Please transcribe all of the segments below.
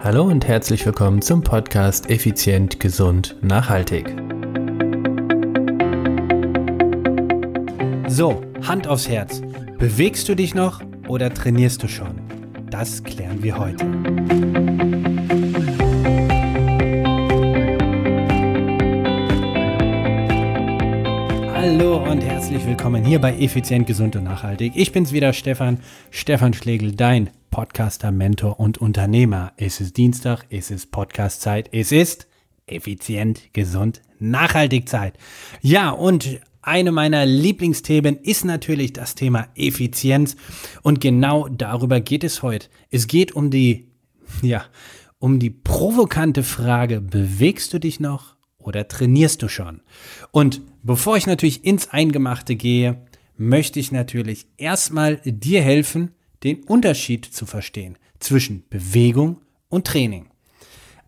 Hallo und herzlich willkommen zum Podcast Effizient, Gesund, Nachhaltig. So, Hand aufs Herz. Bewegst du dich noch oder trainierst du schon? Das klären wir heute. Hallo und herzlich willkommen hier bei Effizient, Gesund und Nachhaltig. Ich bin's wieder, Stefan, Stefan Schlegel, dein Podcaster, Mentor und Unternehmer. Es ist Dienstag, es ist Podcastzeit, es ist effizient, gesund, nachhaltig Zeit. Ja, und eine meiner Lieblingsthemen ist natürlich das Thema Effizienz und genau darüber geht es heute. Es geht um die, ja, um die provokante Frage, bewegst du dich noch oder trainierst du schon? Und bevor ich natürlich ins Eingemachte gehe, möchte ich natürlich erstmal dir helfen, den Unterschied zu verstehen zwischen Bewegung und Training.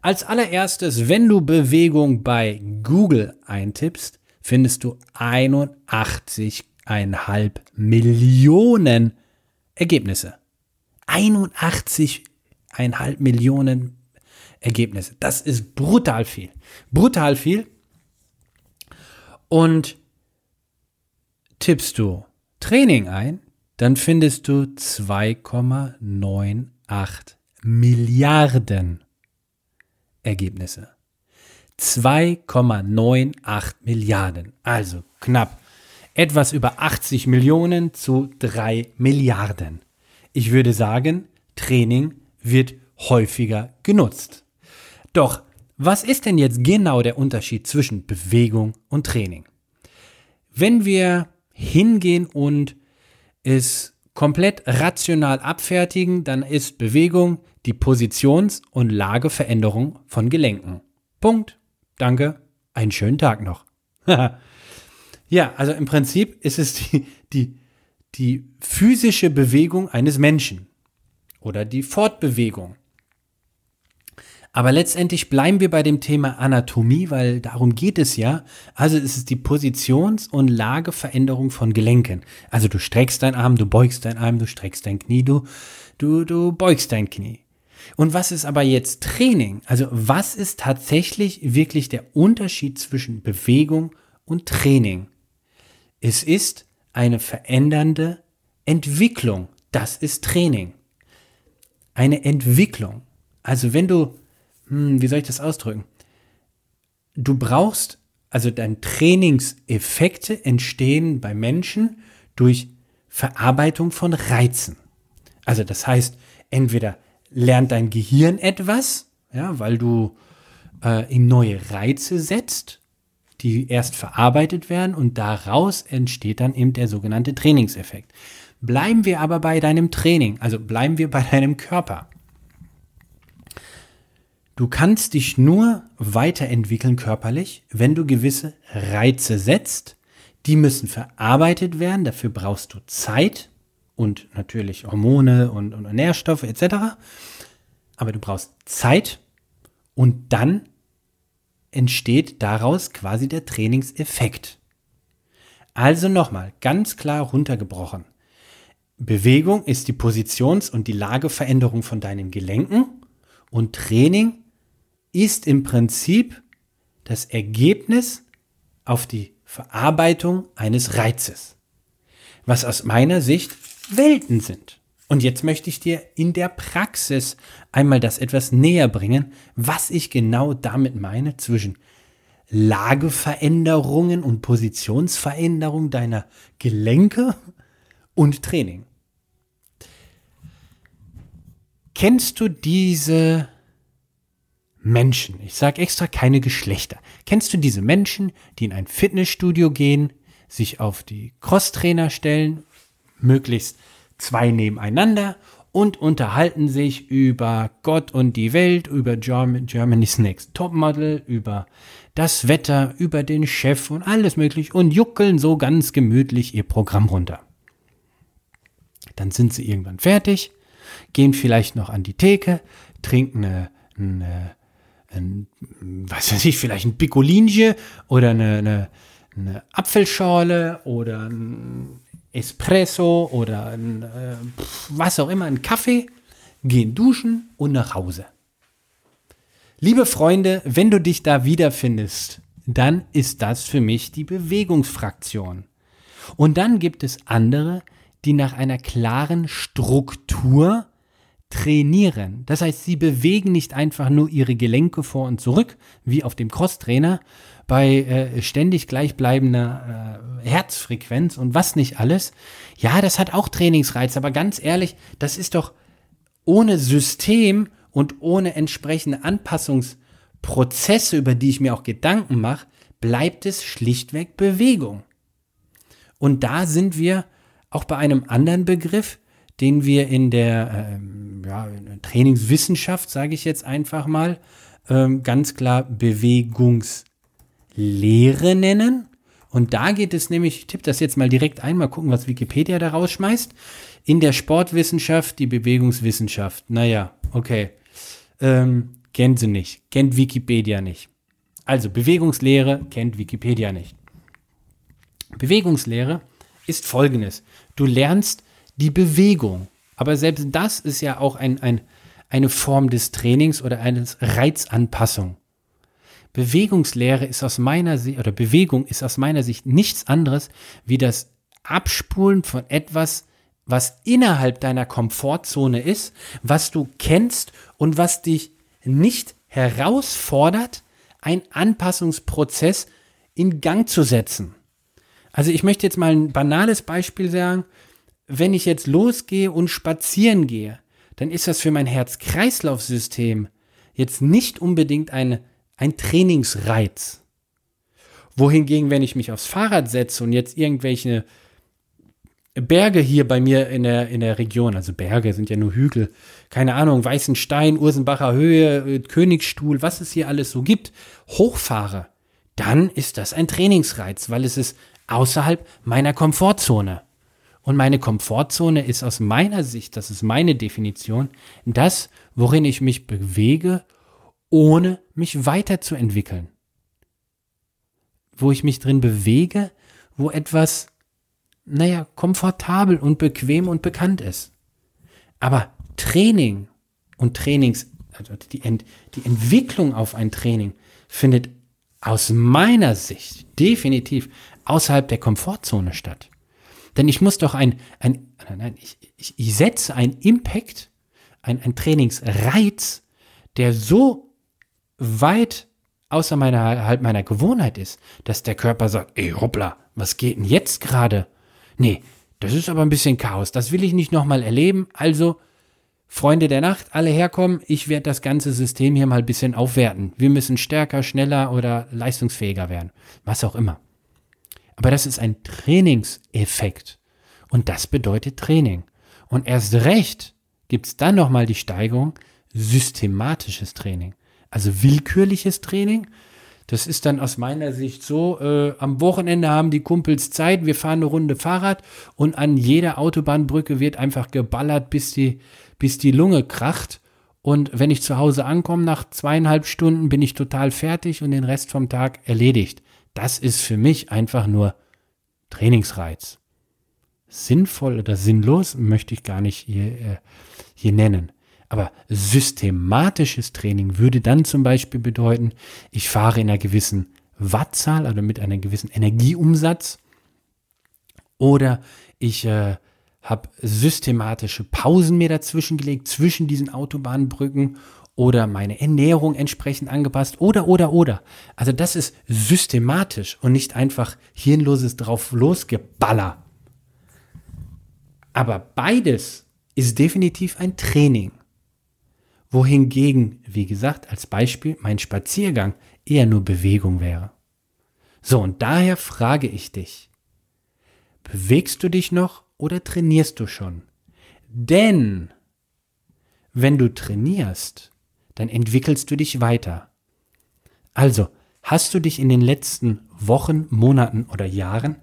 Als allererstes, wenn du Bewegung bei Google eintippst, findest du 81,5 Millionen Ergebnisse. 81,5 Millionen Ergebnisse. Das ist brutal viel. Brutal viel. Und tippst du Training ein, dann findest du 2,98 Milliarden Ergebnisse. 2,98 Milliarden. Also knapp etwas über 80 Millionen zu 3 Milliarden. Ich würde sagen, Training wird häufiger genutzt. Doch, was ist denn jetzt genau der Unterschied zwischen Bewegung und Training? Wenn wir hingehen und es komplett rational abfertigen, dann ist Bewegung die Positions- und Lageveränderung von Gelenken. Punkt. Danke. Einen schönen Tag noch. ja, also im Prinzip ist es die, die, die physische Bewegung eines Menschen oder die Fortbewegung. Aber letztendlich bleiben wir bei dem Thema Anatomie, weil darum geht es ja. Also es ist die Positions- und Lageveränderung von Gelenken. Also du streckst deinen Arm, du beugst deinen Arm, du streckst dein Knie, du, du, du beugst dein Knie. Und was ist aber jetzt Training? Also was ist tatsächlich wirklich der Unterschied zwischen Bewegung und Training? Es ist eine verändernde Entwicklung. Das ist Training. Eine Entwicklung. Also wenn du hm, wie soll ich das ausdrücken? Du brauchst, also dein Trainingseffekte entstehen bei Menschen durch Verarbeitung von Reizen. Also das heißt, entweder lernt dein Gehirn etwas, ja, weil du äh, ihm neue Reize setzt, die erst verarbeitet werden und daraus entsteht dann eben der sogenannte Trainingseffekt. Bleiben wir aber bei deinem Training, also bleiben wir bei deinem Körper. Du kannst dich nur weiterentwickeln körperlich, wenn du gewisse Reize setzt. Die müssen verarbeitet werden, dafür brauchst du Zeit und natürlich Hormone und, und Nährstoffe etc. Aber du brauchst Zeit und dann entsteht daraus quasi der Trainingseffekt. Also nochmal, ganz klar runtergebrochen. Bewegung ist die Positions- und die Lageveränderung von deinen Gelenken und Training ist im Prinzip das Ergebnis auf die Verarbeitung eines Reizes, was aus meiner Sicht Welten sind. Und jetzt möchte ich dir in der Praxis einmal das etwas näher bringen, was ich genau damit meine zwischen Lageveränderungen und Positionsveränderung deiner Gelenke und Training. Kennst du diese Menschen. Ich sage extra keine Geschlechter. Kennst du diese Menschen, die in ein Fitnessstudio gehen, sich auf die Crosstrainer stellen, möglichst zwei nebeneinander und unterhalten sich über Gott und die Welt, über Germany's Next Topmodel, über das Wetter, über den Chef und alles möglich und juckeln so ganz gemütlich ihr Programm runter. Dann sind sie irgendwann fertig, gehen vielleicht noch an die Theke, trinken eine, eine ein, was weiß ich, vielleicht ein Piccolinchen oder eine, eine, eine Apfelschorle oder ein Espresso oder ein, äh, was auch immer, ein Kaffee, gehen duschen und nach Hause. Liebe Freunde, wenn du dich da wiederfindest, dann ist das für mich die Bewegungsfraktion. Und dann gibt es andere, die nach einer klaren Struktur trainieren. Das heißt, sie bewegen nicht einfach nur ihre Gelenke vor und zurück, wie auf dem Crosstrainer, bei äh, ständig gleichbleibender äh, Herzfrequenz und was nicht alles. Ja, das hat auch Trainingsreiz, aber ganz ehrlich, das ist doch ohne System und ohne entsprechende Anpassungsprozesse, über die ich mir auch Gedanken mache, bleibt es schlichtweg Bewegung. Und da sind wir auch bei einem anderen Begriff, den wir in der ähm, ja, in Trainingswissenschaft, sage ich jetzt einfach mal, ähm, ganz klar Bewegungslehre nennen. Und da geht es nämlich, ich tippe das jetzt mal direkt ein, mal gucken, was Wikipedia da rausschmeißt. In der Sportwissenschaft, die Bewegungswissenschaft. Naja, okay. Ähm, kennt sie nicht. Kennt Wikipedia nicht. Also Bewegungslehre kennt Wikipedia nicht. Bewegungslehre ist folgendes. Du lernst die Bewegung. Aber selbst das ist ja auch ein, ein, eine Form des Trainings oder eines Reizanpassung. Bewegungslehre ist aus meiner Sicht, oder Bewegung ist aus meiner Sicht nichts anderes wie das Abspulen von etwas, was innerhalb deiner Komfortzone ist, was du kennst und was dich nicht herausfordert, einen Anpassungsprozess in Gang zu setzen. Also ich möchte jetzt mal ein banales Beispiel sagen wenn ich jetzt losgehe und spazieren gehe, dann ist das für mein Herz-Kreislauf-System jetzt nicht unbedingt eine, ein Trainingsreiz. Wohingegen, wenn ich mich aufs Fahrrad setze und jetzt irgendwelche Berge hier bei mir in der, in der Region, also Berge sind ja nur Hügel, keine Ahnung, Weißenstein, Ursenbacher Höhe, Königsstuhl, was es hier alles so gibt, hochfahre, dann ist das ein Trainingsreiz, weil es ist außerhalb meiner Komfortzone. Und meine Komfortzone ist aus meiner Sicht, das ist meine Definition, das, worin ich mich bewege, ohne mich weiterzuentwickeln. Wo ich mich drin bewege, wo etwas, naja, komfortabel und bequem und bekannt ist. Aber Training und Trainings, also die, Ent, die Entwicklung auf ein Training findet aus meiner Sicht definitiv außerhalb der Komfortzone statt. Denn ich muss doch ein, ein nein, ich, ich, ich setze einen Impact, ein, ein Trainingsreiz, der so weit außer meiner, halt meiner Gewohnheit ist, dass der Körper sagt, ey, hoppla, was geht denn jetzt gerade? Nee, das ist aber ein bisschen Chaos, das will ich nicht nochmal erleben, also Freunde der Nacht, alle herkommen, ich werde das ganze System hier mal ein bisschen aufwerten. Wir müssen stärker, schneller oder leistungsfähiger werden, was auch immer. Aber das ist ein Trainingseffekt. Und das bedeutet Training. Und erst recht gibt es dann nochmal die Steigerung systematisches Training. Also willkürliches Training. Das ist dann aus meiner Sicht so, äh, am Wochenende haben die Kumpels Zeit, wir fahren eine Runde Fahrrad und an jeder Autobahnbrücke wird einfach geballert, bis die, bis die Lunge kracht. Und wenn ich zu Hause ankomme, nach zweieinhalb Stunden bin ich total fertig und den Rest vom Tag erledigt. Das ist für mich einfach nur Trainingsreiz. Sinnvoll oder sinnlos möchte ich gar nicht hier, äh, hier nennen. Aber systematisches Training würde dann zum Beispiel bedeuten, ich fahre in einer gewissen Wattzahl oder mit einem gewissen Energieumsatz oder ich äh, habe systematische Pausen mir dazwischen gelegt, zwischen diesen Autobahnbrücken oder meine Ernährung entsprechend angepasst oder, oder, oder. Also das ist systematisch und nicht einfach hirnloses drauf losgeballer. Aber beides ist definitiv ein Training. Wohingegen, wie gesagt, als Beispiel mein Spaziergang eher nur Bewegung wäre. So, und daher frage ich dich, bewegst du dich noch oder trainierst du schon? Denn wenn du trainierst, dann entwickelst du dich weiter. Also, hast du dich in den letzten Wochen, Monaten oder Jahren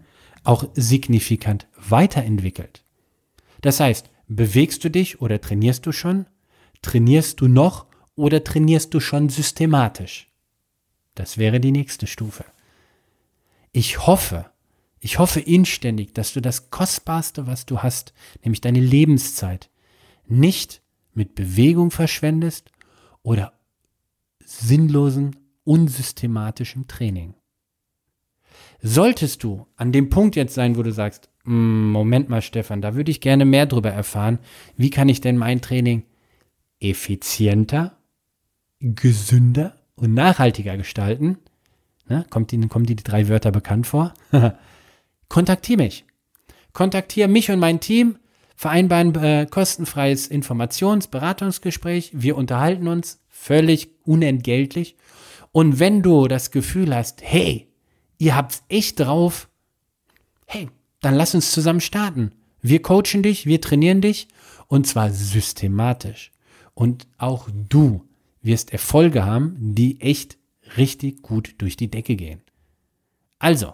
auch signifikant weiterentwickelt? Das heißt, bewegst du dich oder trainierst du schon? Trainierst du noch oder trainierst du schon systematisch? Das wäre die nächste Stufe. Ich hoffe, ich hoffe inständig, dass du das Kostbarste, was du hast, nämlich deine Lebenszeit, nicht mit Bewegung verschwendest oder sinnlosen, unsystematischen Training. Solltest du an dem Punkt jetzt sein, wo du sagst, "Mm, Moment mal, Stefan, da würde ich gerne mehr drüber erfahren. Wie kann ich denn mein Training effizienter, gesünder und nachhaltiger gestalten? Ne? Kommt Ihnen, kommen die drei Wörter bekannt vor? Kontaktiere mich. Kontaktiere mich und mein Team, vereinbaren äh, kostenfreies Informations-, Beratungsgespräch. Wir unterhalten uns völlig unentgeltlich. Und wenn du das Gefühl hast, hey, ihr habt's echt drauf, hey, dann lass uns zusammen starten. Wir coachen dich, wir trainieren dich und zwar systematisch. Und auch du wirst Erfolge haben, die echt richtig gut durch die Decke gehen. Also,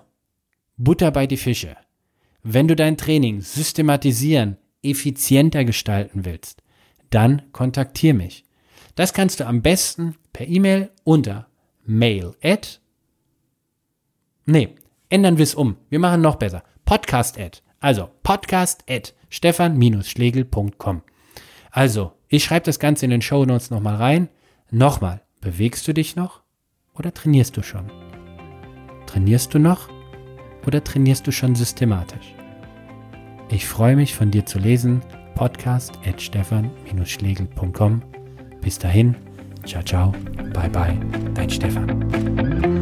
Butter bei die Fische. Wenn du dein Training systematisieren, effizienter gestalten willst, dann kontaktiere mich. Das kannst du am besten per E-Mail unter mail at Nee, ändern wir es um. Wir machen noch besser. Podcast at. Also podcast at stefan-schlegel.com. Also, ich schreibe das Ganze in den Show Notes nochmal rein. Nochmal, bewegst du dich noch oder trainierst du schon? Trainierst du noch oder trainierst du schon systematisch? Ich freue mich von dir zu lesen. Podcast at stefan-schlegel.com. Bis dahin, ciao, ciao, bye, bye, dein Stefan.